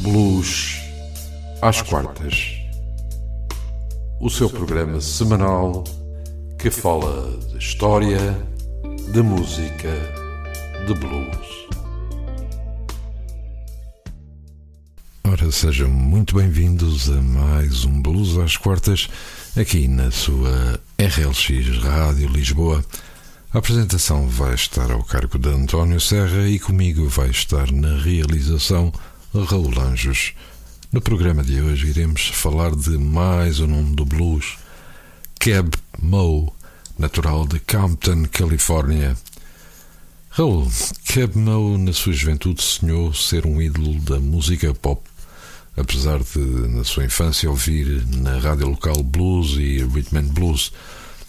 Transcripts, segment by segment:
Blues às quartas. O seu programa semanal que fala de história, de música, de blues. Ora, sejam muito bem-vindos a mais um Blues às quartas aqui na sua RLX Rádio Lisboa. A apresentação vai estar ao cargo de António Serra e comigo vai estar na realização Raul Anjos. No programa de hoje iremos falar de mais um nome do blues, Cab Moe, natural de Compton, Califórnia. Raul, Cab Moe na sua juventude sonhou ser um ídolo da música pop, apesar de na sua infância ouvir na rádio local blues e rhythm and blues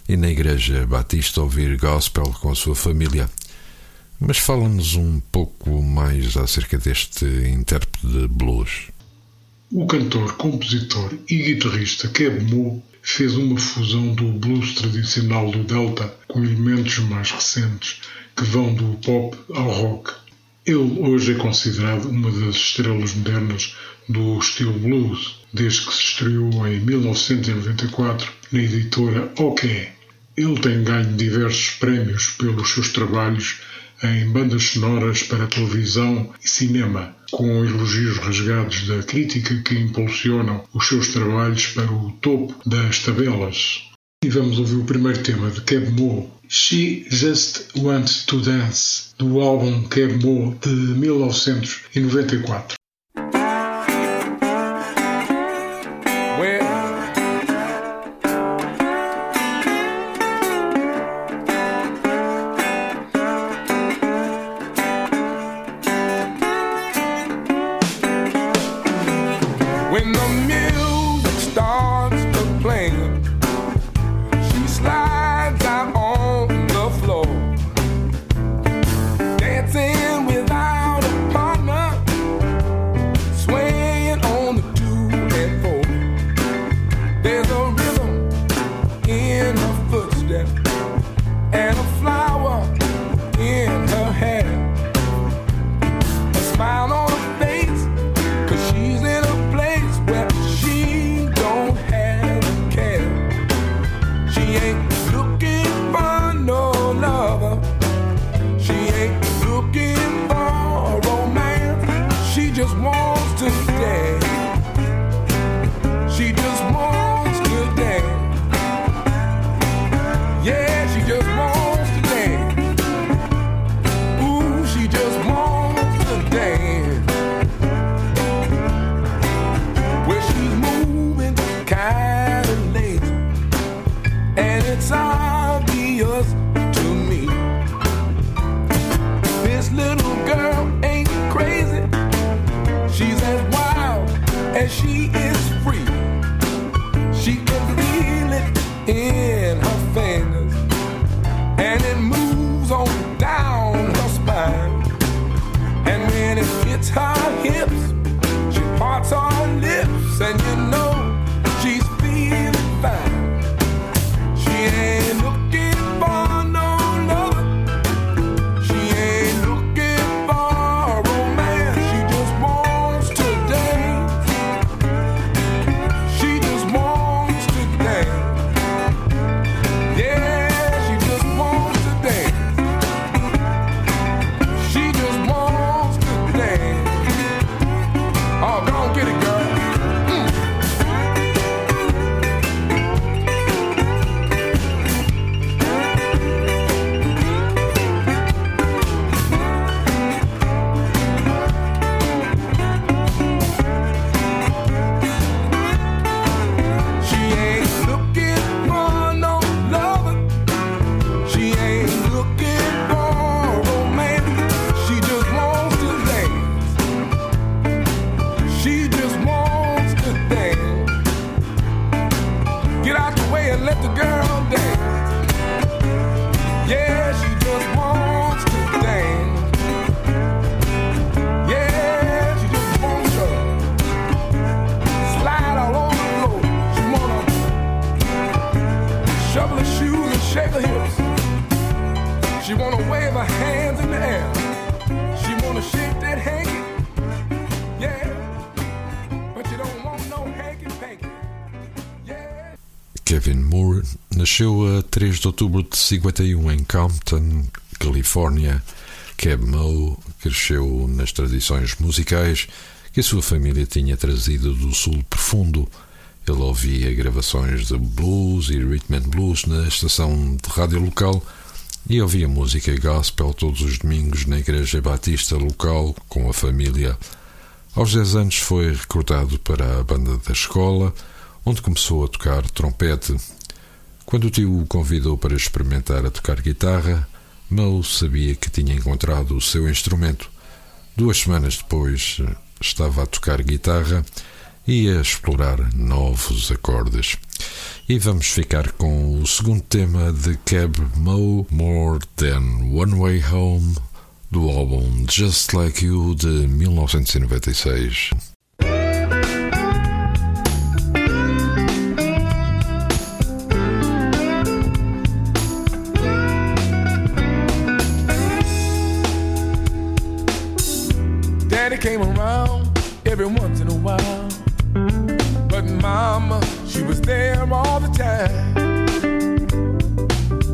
e na igreja batista ouvir gospel com a sua família. Mas fala-nos um pouco mais acerca deste intérprete de blues. O cantor, compositor e guitarrista Keb Mo fez uma fusão do blues tradicional do Delta com elementos mais recentes que vão do pop ao rock. Ele hoje é considerado uma das estrelas modernas do estilo blues, desde que se estreou em 1994 na editora OK. Ele tem ganho diversos prémios pelos seus trabalhos em bandas sonoras para televisão e cinema, com elogios rasgados da crítica que impulsionam os seus trabalhos para o topo das tabelas. E vamos ouvir o primeiro tema de Keb Mo, She Just Wants to Dance, do álbum Keb Mo de 1994. free. She nasceu a 3 de outubro de 51 em Compton, Califórnia. Keb Mo cresceu nas tradições musicais que a sua família tinha trazido do sul profundo. Ele ouvia gravações de blues e rhythm and blues na estação de rádio local e ouvia música gospel todos os domingos na igreja batista local com a família. Aos 10 anos foi recrutado para a banda da escola, onde começou a tocar trompete. Quando o tio o convidou para experimentar a tocar guitarra, Mo sabia que tinha encontrado o seu instrumento. Duas semanas depois, estava a tocar guitarra e a explorar novos acordes. E vamos ficar com o segundo tema de Cab Mo, More Than One Way Home, do álbum Just Like You de 1996. Daddy came around every once in a while. But Mama, she was there all the time.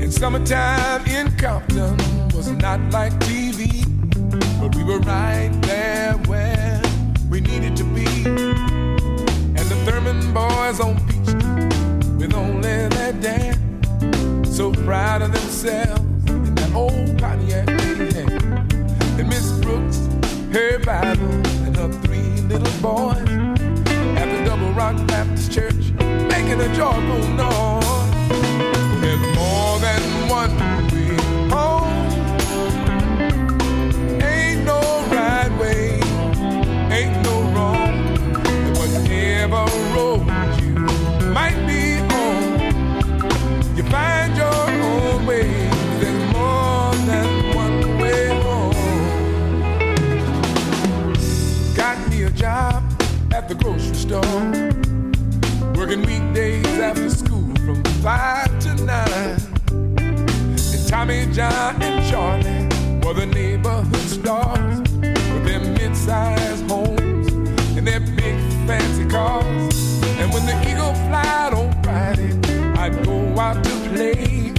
In summertime in Compton was not like TV, but we were right there where we needed to be. And the Thurman boys on Street with only their dad, so proud of themselves in that old Pontiac. And Miss Brooks, her Bible, and her three little boys at the Double Rock Baptist Church, making a joyful noise. There's more than one store. Working weekdays after school from five to nine. And Tommy, John, and Charlie were the neighborhood stars with their mid-sized homes and their big fancy cars. And when the eagle flied on Friday, I'd go out to play,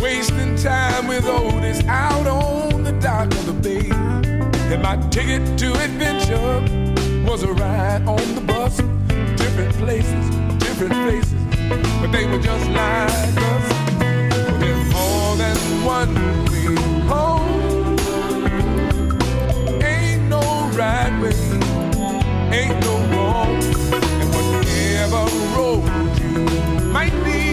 wasting time with Otis out on the dock of the bay. And my ticket to adventure was a ride on the bus. Different places, different places, but they were just like us. There's more than one way home. Ain't no right way, ain't no wrong. And whatever road you might be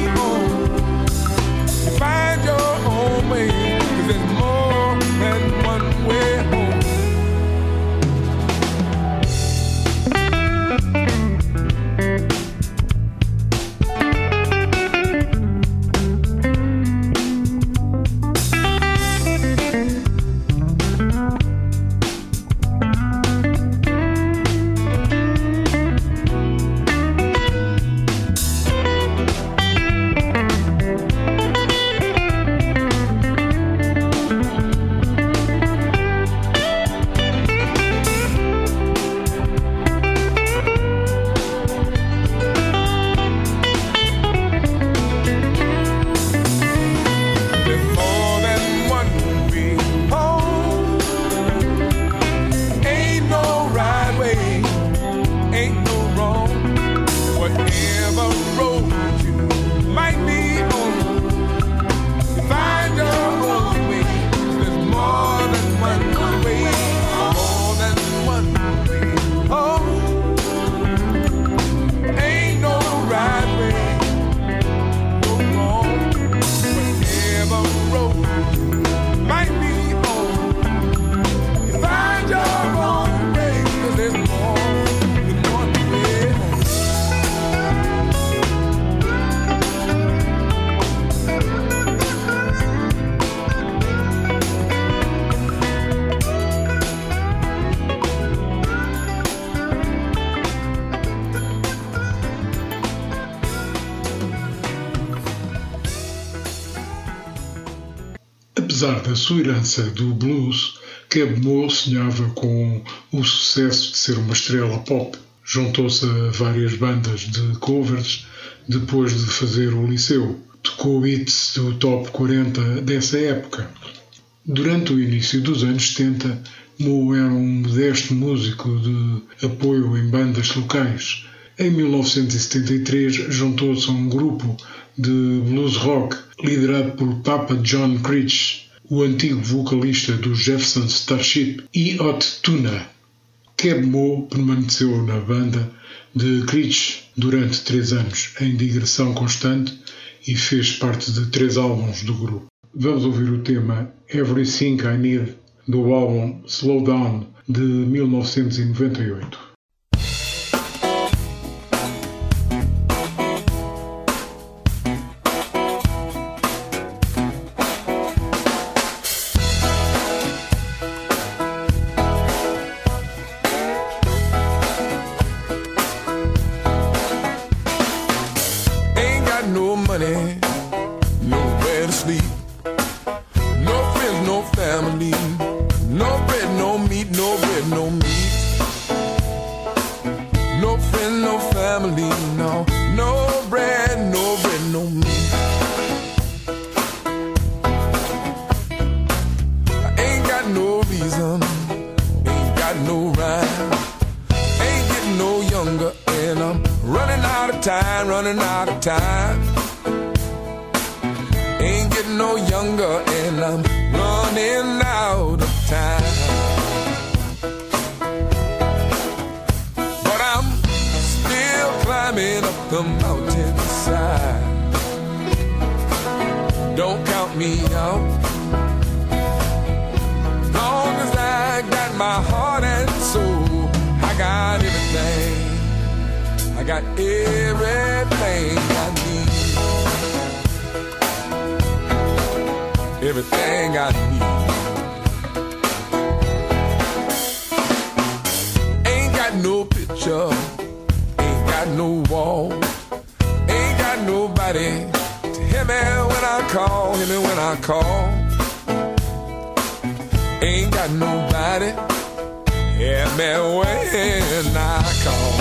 a sua herança do blues, que Moe sonhava com o sucesso de ser uma estrela pop. Juntou-se a várias bandas de covers depois de fazer o liceu. Tocou hits do top 40 dessa época. Durante o início dos anos 70, Moe era um modesto músico de apoio em bandas locais. Em 1973 juntou-se a um grupo de blues rock liderado por Papa John Critch, o antigo vocalista do Jefferson Starship e Hot Tuna. Keb Moe é permaneceu na banda de Creech durante três anos, em digressão constante, e fez parte de três álbuns do grupo. Vamos ouvir o tema Everything I Need do álbum Slow Down de 1998. alive. Ain't getting no younger, and I'm running out of time. But I'm still climbing up the mountainside. Don't count me out. Long as I got my heart and soul, I got everything. I got everything. everything I need. Ain't got no picture, ain't got no wall, ain't got nobody to hear me when I call, hear me when I call. Ain't got nobody, hear me when I call.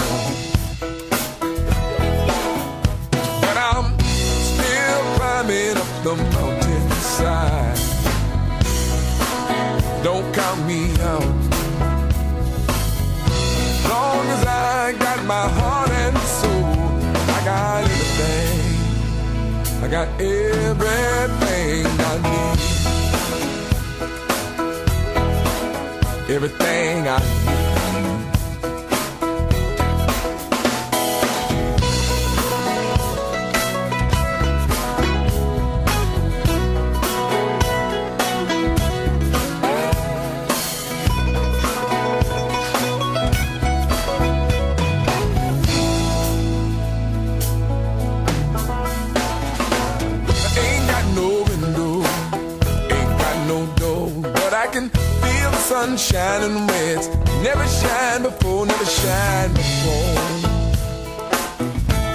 But I'm still climbing up the mountain. don't count me out. Long as I got my heart and soul, I got everything. I got everything I need. Everything I sunshine and reds. Never shine before, never shine before.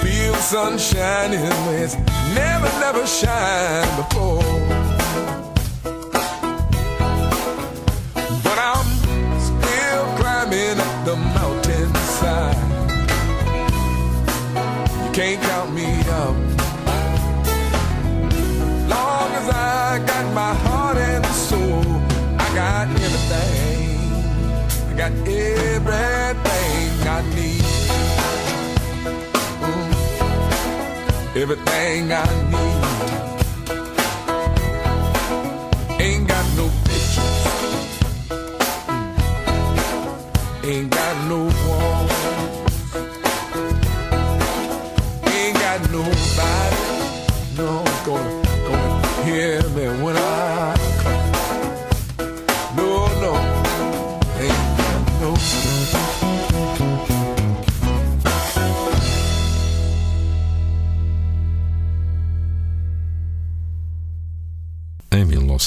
Feel sunshine and reds. Never, never shine before. But I'm still climbing up the mountainside. You can't count me everything I need. Ooh. Everything I need.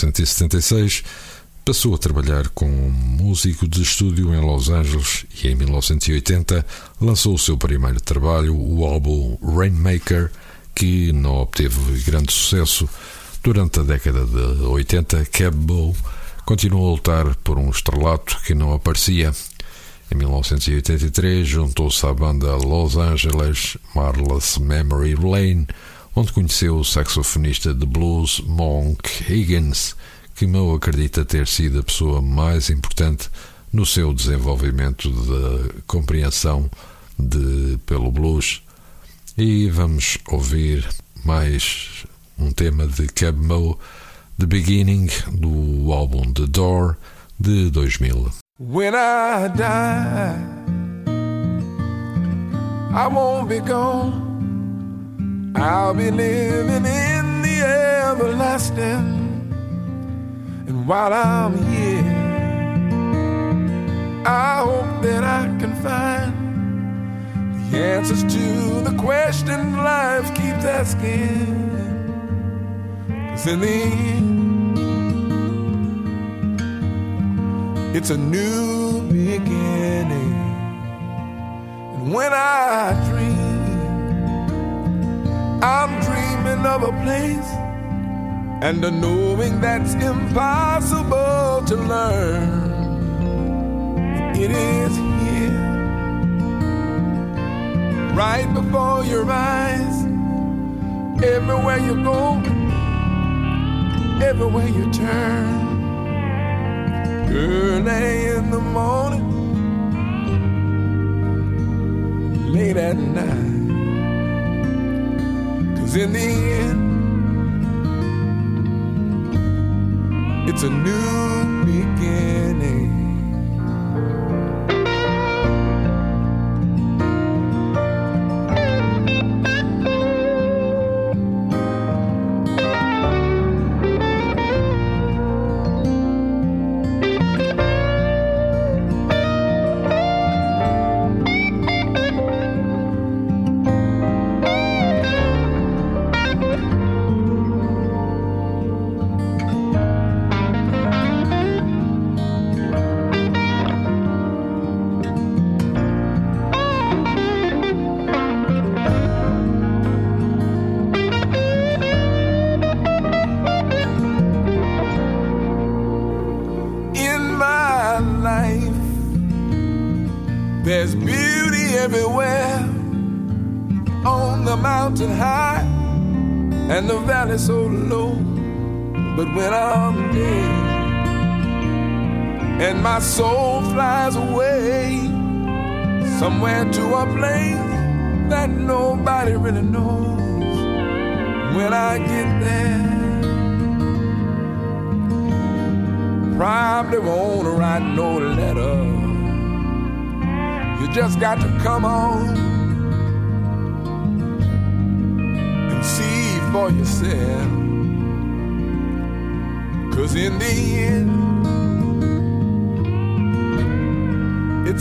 1976, passou a trabalhar com um músico de estúdio em Los Angeles e, em 1980, lançou o seu primeiro trabalho, o álbum Rainmaker, que não obteve grande sucesso. Durante a década de 80, Cab continuou a lutar por um estrelato que não aparecia. Em 1983, juntou-se à banda Los Angeles Marla's Memory Lane onde conheceu o saxofonista de blues Monk Higgins, que Moe acredita ter sido a pessoa mais importante no seu desenvolvimento da compreensão de, pelo blues. E vamos ouvir mais um tema de Cab Moe, The Beginning, do álbum The Door, de 2000. When I die, I won't be gone. I'll be living in the everlasting. And while I'm here, I hope that I can find the answers to the questions life keeps asking. Cause in the end, it's a new beginning. And when I dream, I'm dreaming of a place and a knowing that's impossible to learn. It is here, right before your eyes, everywhere you go, everywhere you turn. Early in the morning, late at night. In the end, it's a new beginning.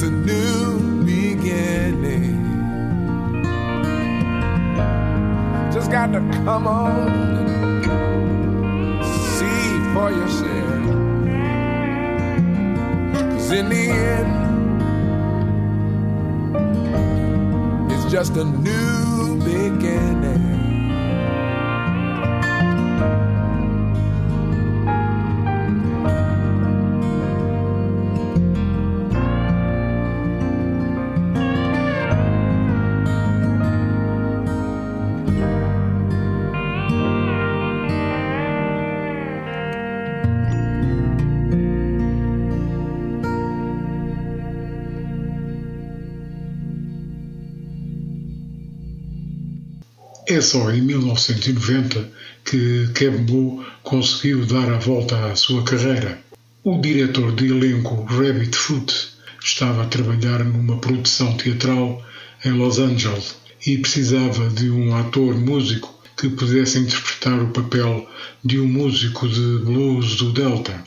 It's a new beginning. Just got to come on see for yourself. Cause in the end, it's just a new beginning. É só em 1990 que Keb Mo conseguiu dar a volta à sua carreira. O diretor de elenco Rabbit Foot estava a trabalhar numa produção teatral em Los Angeles e precisava de um ator músico que pudesse interpretar o papel de um músico de blues do Delta.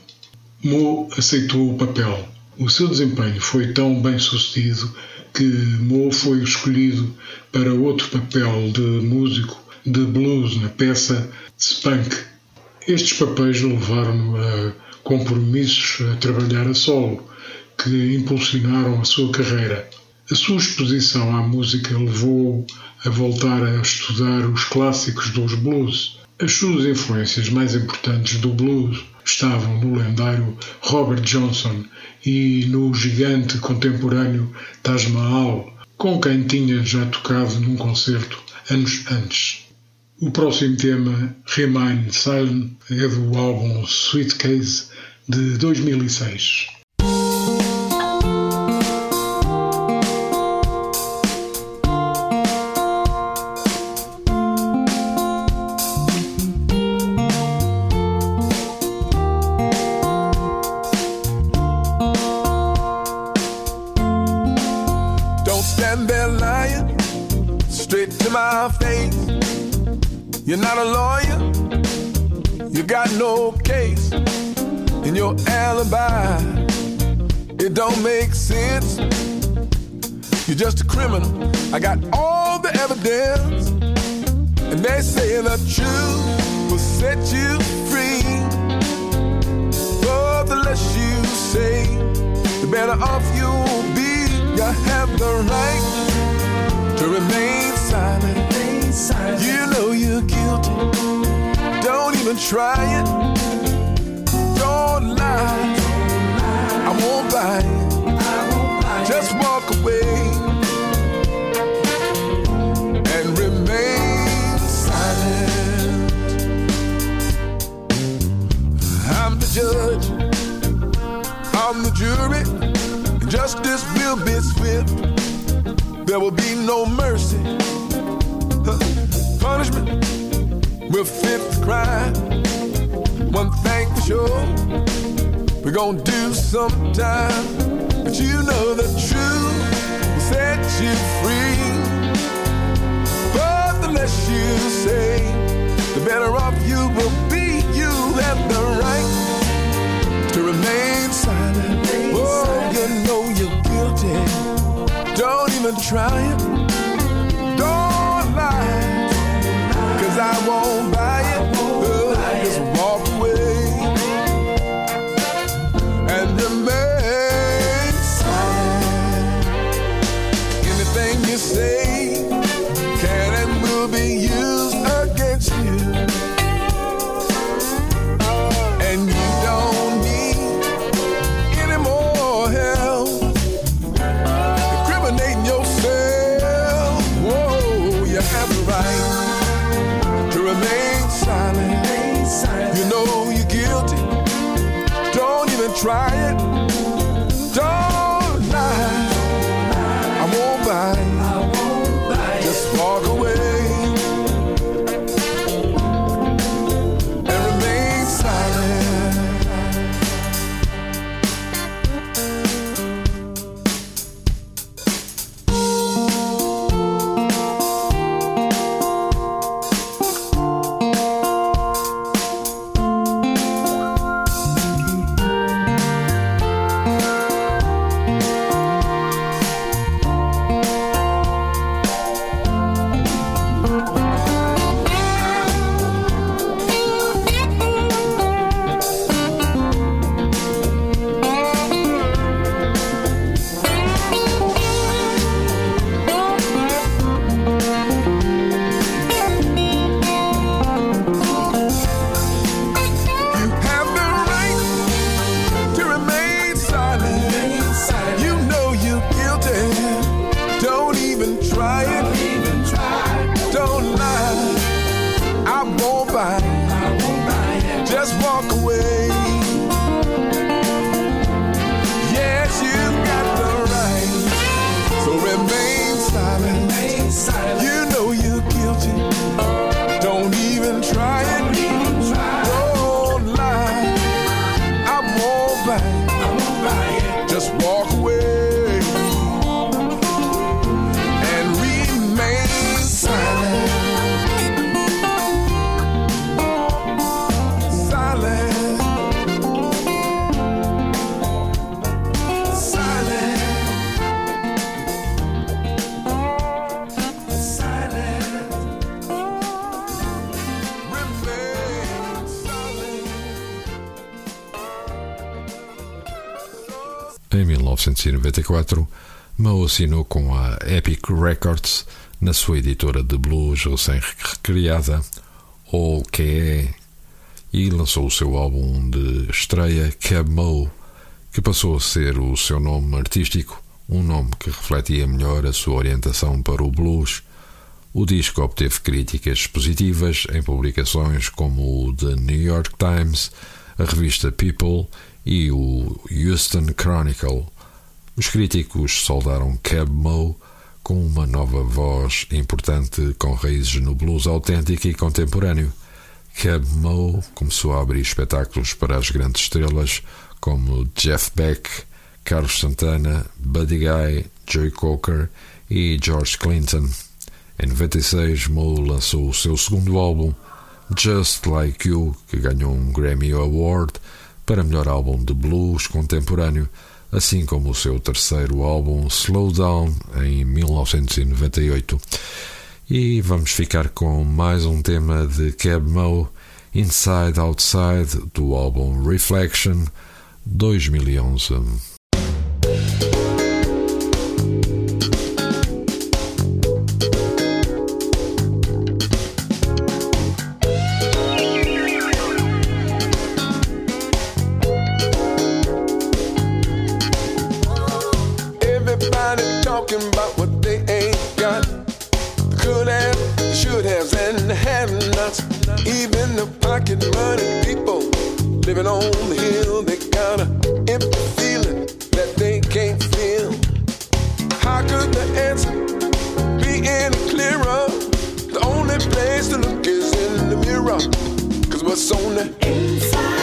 Mo aceitou o papel. O seu desempenho foi tão bem sucedido que Mo foi escolhido para outro papel de músico de blues na peça Spunk. Estes papéis levaram-no a compromissos a trabalhar a solo, que impulsionaram a sua carreira. A sua exposição à música levou-o a voltar a estudar os clássicos dos blues. As suas influências mais importantes do blues estavam no lendário Robert Johnson e no gigante contemporâneo Taj Mahal, com quem tinha já tocado num concerto anos antes. O próximo tema, Remain Silent, é do álbum Sweet Case de 2006. Just a criminal. I got all the evidence, and they say the truth will set you free. But the less you say, the better off you'll be. You have the right to remain silent you know you're guilty. Don't even try it. Don't lie. I won't buy it. Just walk away I'm the jury. Justice will be swift. There will be no mercy punishment will fit the crime. One thing for sure, we're gonna do sometime. But you know the truth will set you free. But the less you say, the better off you will be. You have the right to remain silent. Oh, you know you're guilty. Don't even try it. Don't lie, cause I won't assinou com a Epic Records na sua editora de blues recém-recriada All Que e lançou o seu álbum de estreia Cab Mo, que passou a ser o seu nome artístico, um nome que refletia melhor a sua orientação para o blues. O disco obteve críticas positivas em publicações como o The New York Times, a revista People e o Houston Chronicle. Os críticos soldaram Cab Mo com uma nova voz importante com raízes no blues autêntico e contemporâneo. Cab Mo começou a abrir espetáculos para as grandes estrelas como Jeff Beck, Carlos Santana, Buddy Guy, Joey Cocker e George Clinton. Em 96, Mo lançou o seu segundo álbum, Just Like You, que ganhou um Grammy Award para melhor álbum de blues contemporâneo, assim como o seu terceiro álbum, Slow Down, em 1998. E vamos ficar com mais um tema de Cab Mo, Inside Outside, do álbum Reflection 2011. Have haves and have nots. Even the pocket money people living on the hill, they got an empty feeling that they can't feel. How could the answer be any clearer? The only place to look is in the mirror. Cause what's on the inside?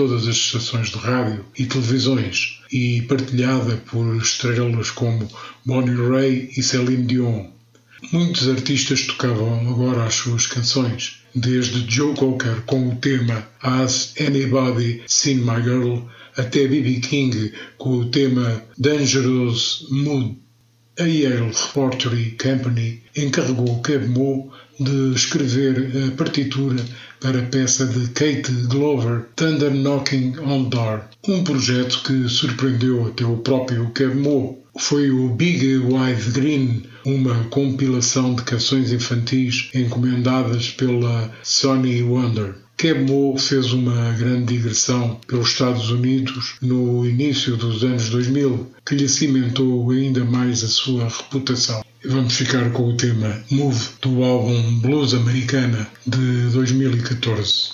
Todas as estações de rádio e televisões e partilhada por estrelas como Bonnie Ray e Celine Dion. Muitos artistas tocavam agora as suas canções, desde Joe Cocker com o tema Has Anybody Seen My Girl até B.B. King com o tema Dangerous Mood. A Yale Repertory Company encarregou Mo de escrever a partitura para a peça de Kate Glover, Thunder Knocking on Door, um projeto que surpreendeu até o próprio Mo. Foi o Big Wide Green, uma compilação de canções infantis encomendadas pela Sony Wonder. Keb Mo fez uma grande digressão pelos Estados Unidos no início dos anos 2000, que lhe cimentou ainda mais a sua reputação. Vamos ficar com o tema Move do álbum Blues Americana de 2014.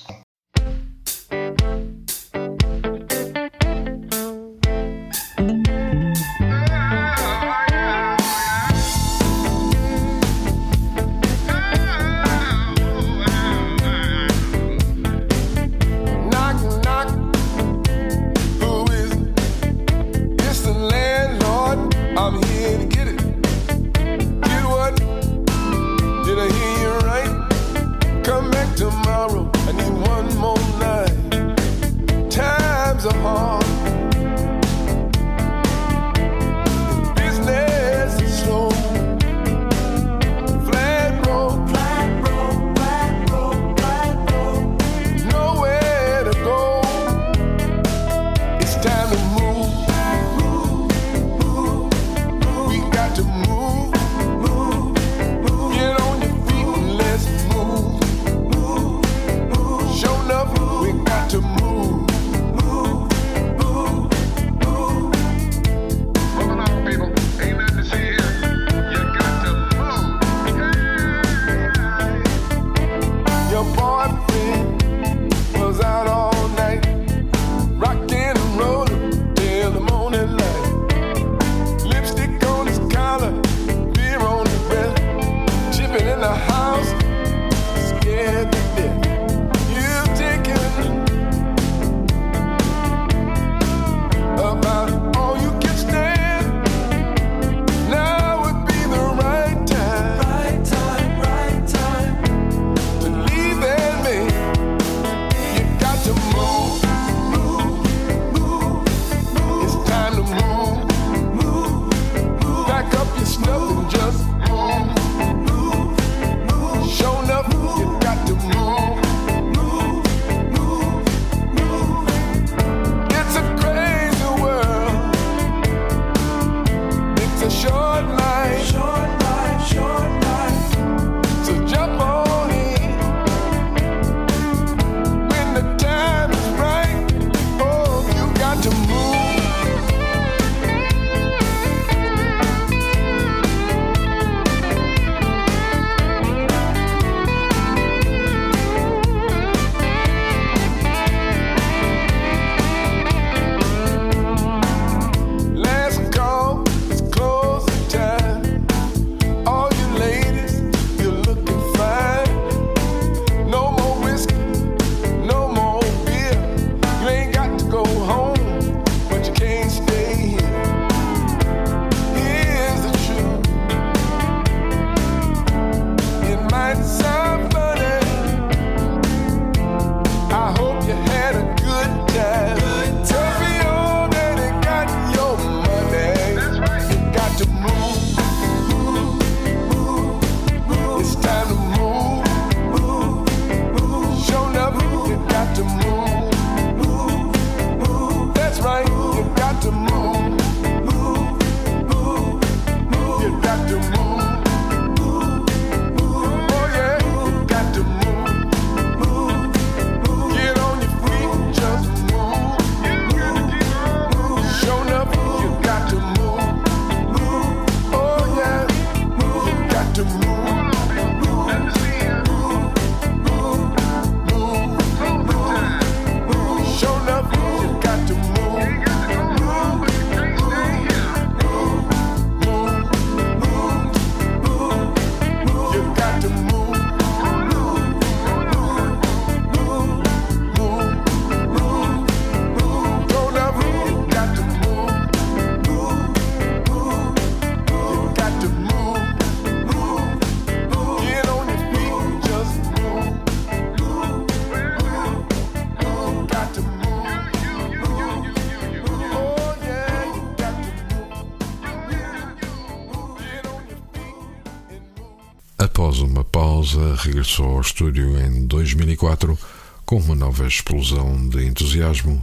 Regressou ao estúdio em 2004 com uma nova explosão de entusiasmo.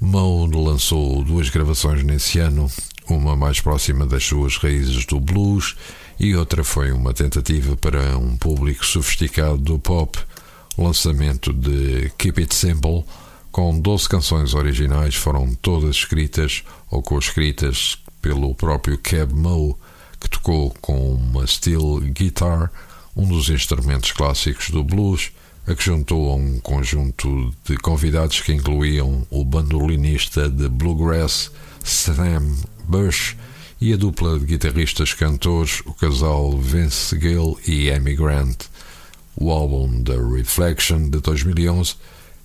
Moe lançou duas gravações nesse ano, uma mais próxima das suas raízes do blues e outra foi uma tentativa para um público sofisticado do pop. Lançamento de Keep It Simple, com 12 canções originais, foram todas escritas ou co-escritas pelo próprio Cab Moe, que tocou com uma steel guitar, um dos instrumentos clássicos do blues, a que juntou a um conjunto de convidados que incluíam o bandolinista de bluegrass Sam Bush e a dupla de guitarristas cantores, o casal Vince Gill e Amy Grant. O álbum The Reflection de 2011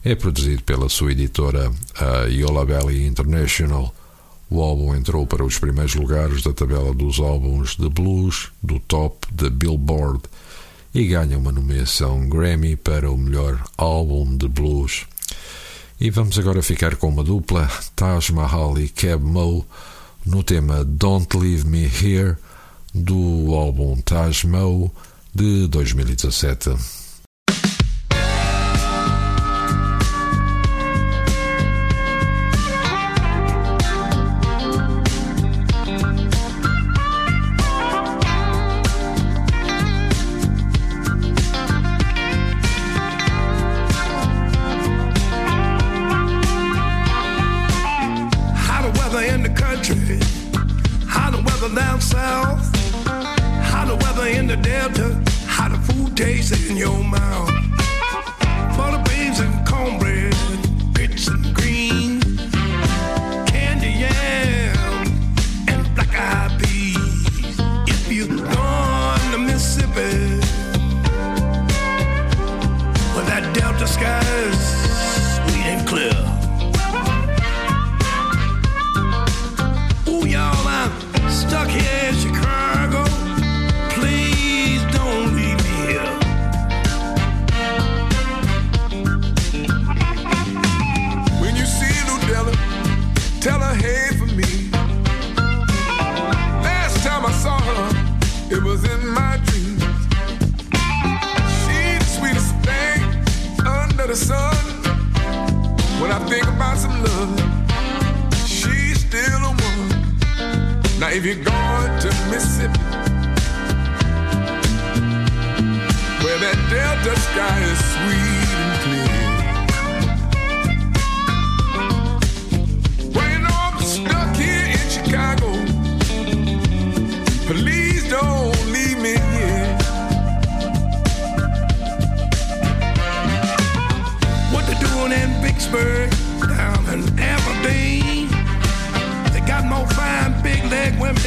é produzido pela sua editora, a Yola Valley International. O álbum entrou para os primeiros lugares da tabela dos álbuns de blues do top da Billboard e ganha uma nomeação Grammy para o melhor álbum de blues. E vamos agora ficar com uma dupla, Taj Mahal e Cab Mo, no tema Don't Leave Me Here, do álbum Taj Mo de 2017.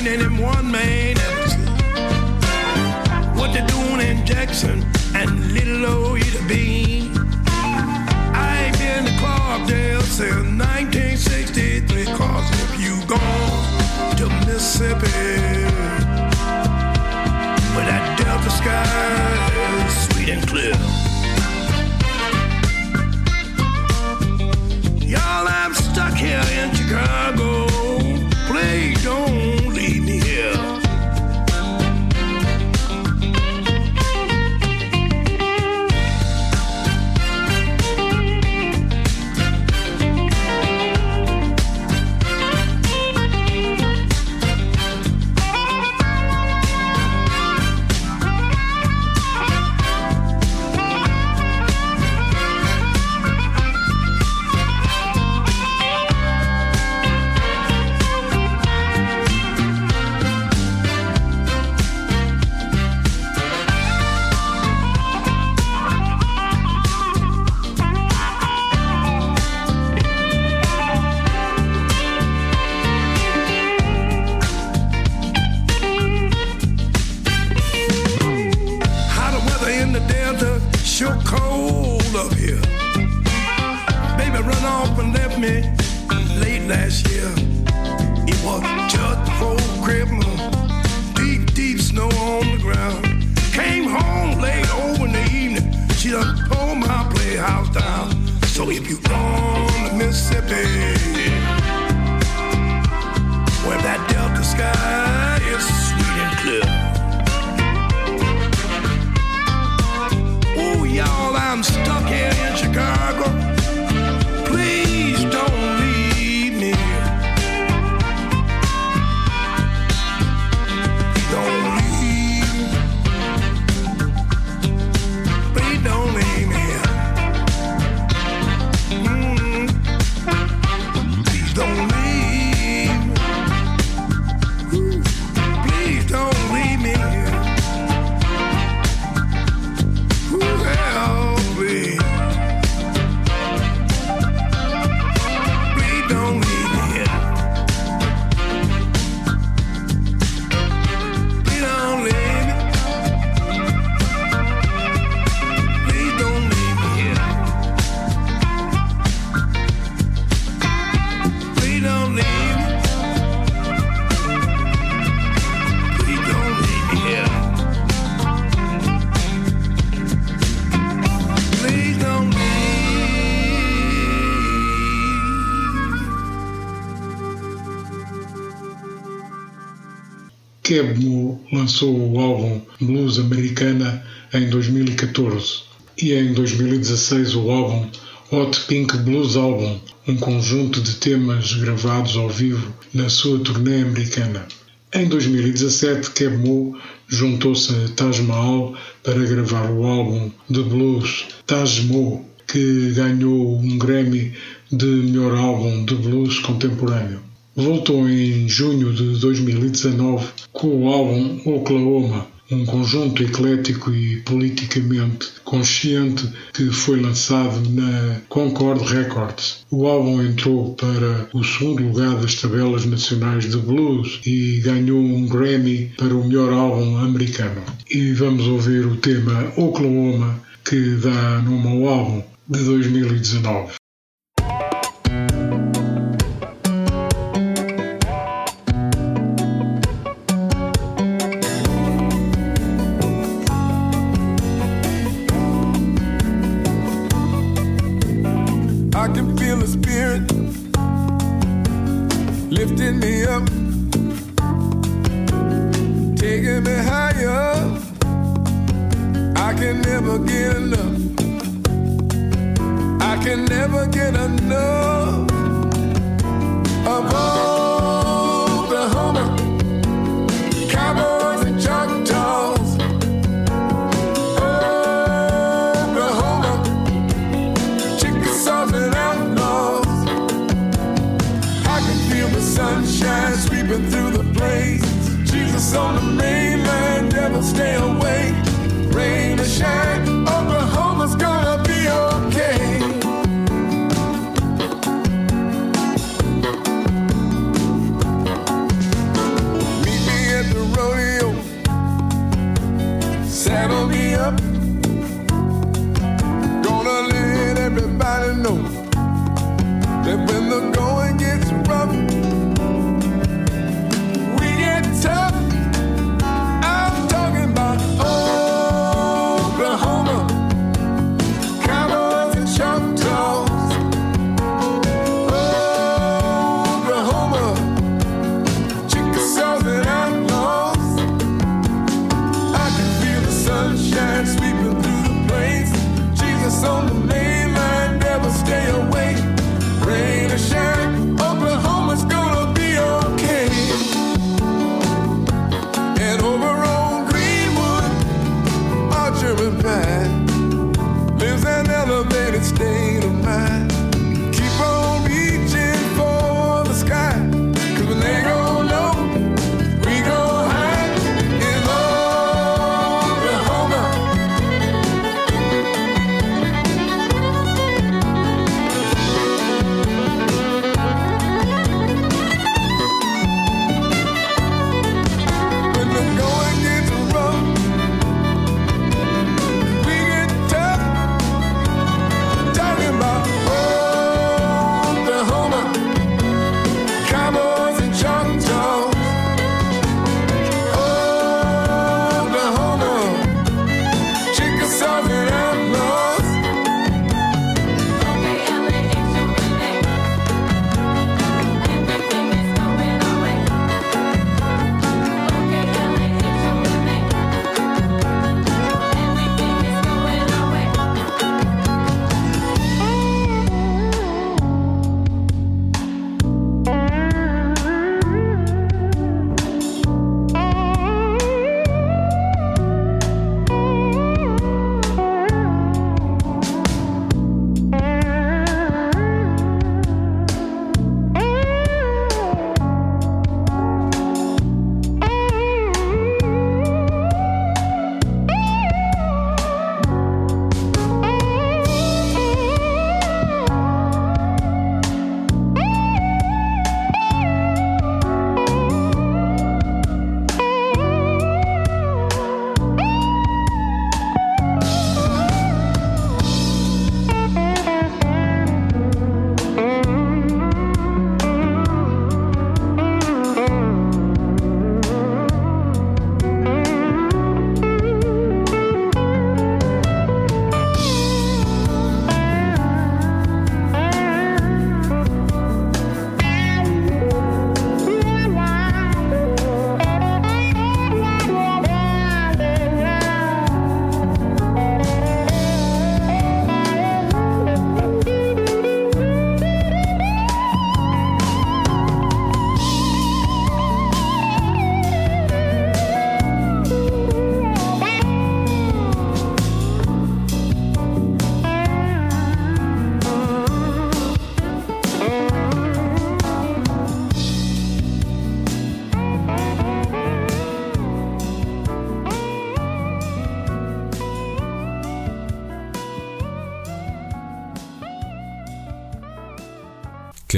listening in one man. What they doing in Jackson? day. Pink Blues Album, um conjunto de temas gravados ao vivo na sua turnê americana. Em 2017, Keb Mo juntou-se a Taj Mahal para gravar o álbum de blues Taj Mo, que ganhou um Grammy de melhor álbum de blues contemporâneo. Voltou em junho de 2019 com o álbum Oklahoma, um conjunto eclético e politicamente consciente que foi lançado na Concord Records. O álbum entrou para o segundo lugar das tabelas nacionais de blues e ganhou um Grammy para o melhor álbum americano. E vamos ouvir o tema Oklahoma que dá nome ao álbum de 2019.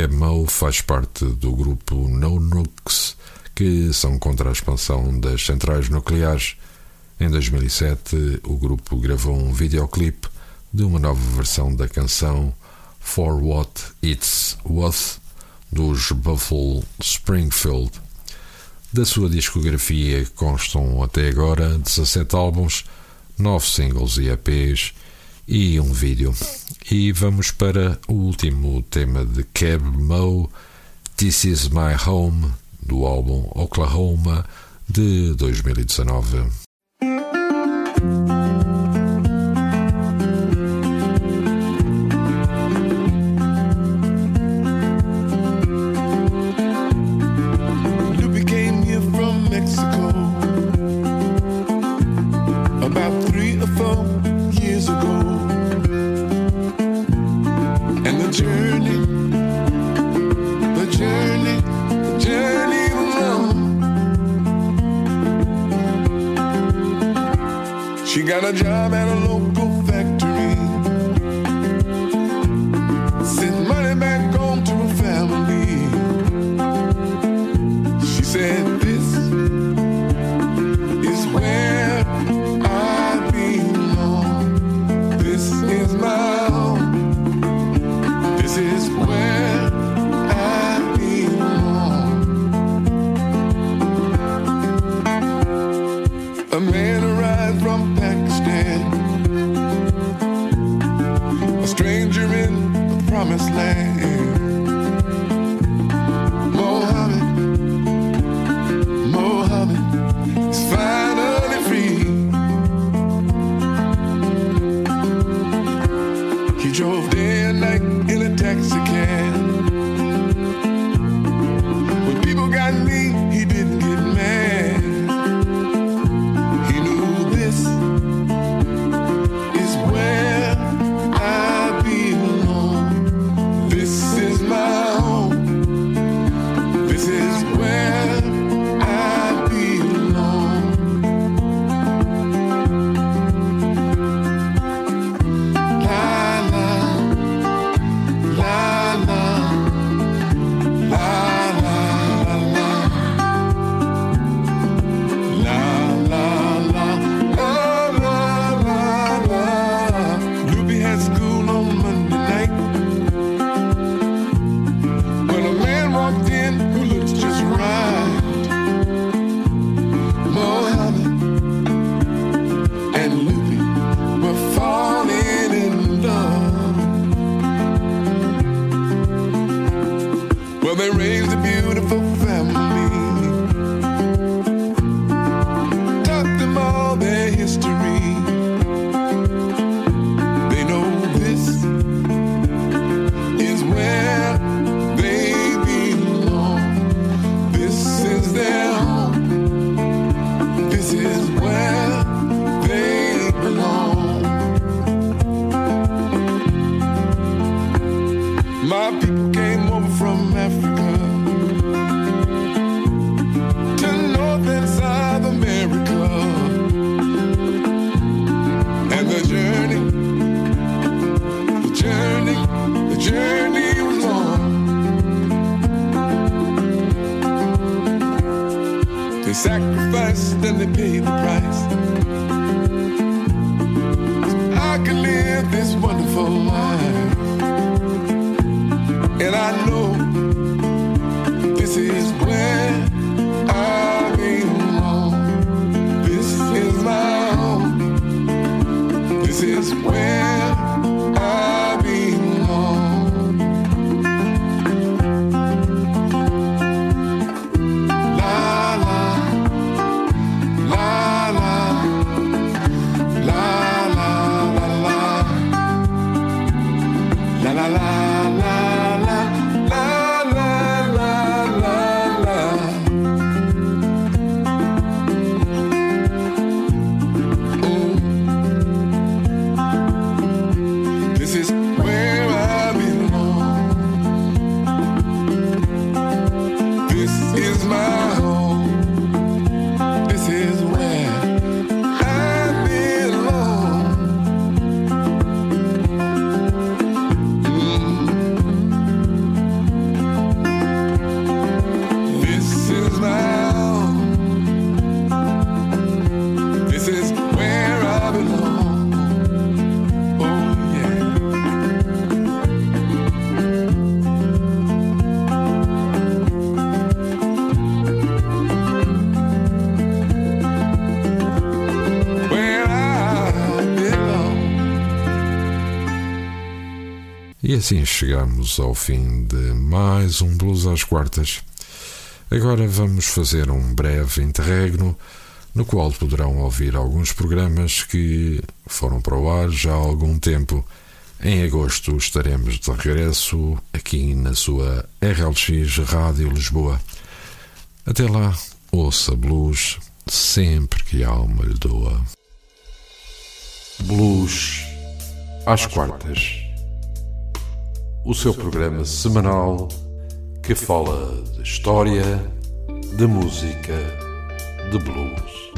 Mo faz parte do grupo No Nukes, que são contra a expansão das centrais nucleares. Em 2007, o grupo gravou um videoclipe de uma nova versão da canção For What It's Worth dos Buffalo Springfield. Da sua discografia constam até agora 17 álbuns, 9 singles e EPs e um vídeo. E vamos para o último tema de Cab Mo, This Is My Home, do álbum Oklahoma de 2019. trying to drive me assim chegamos ao fim de mais um Blues às Quartas. Agora vamos fazer um breve interregno, no qual poderão ouvir alguns programas que foram para o ar já há algum tempo. Em agosto estaremos de regresso aqui na sua RLX Rádio Lisboa. Até lá, ouça blues sempre que a alma lhe doa. Blues às quartas o seu programa semanal que fala de história, de música, de blues.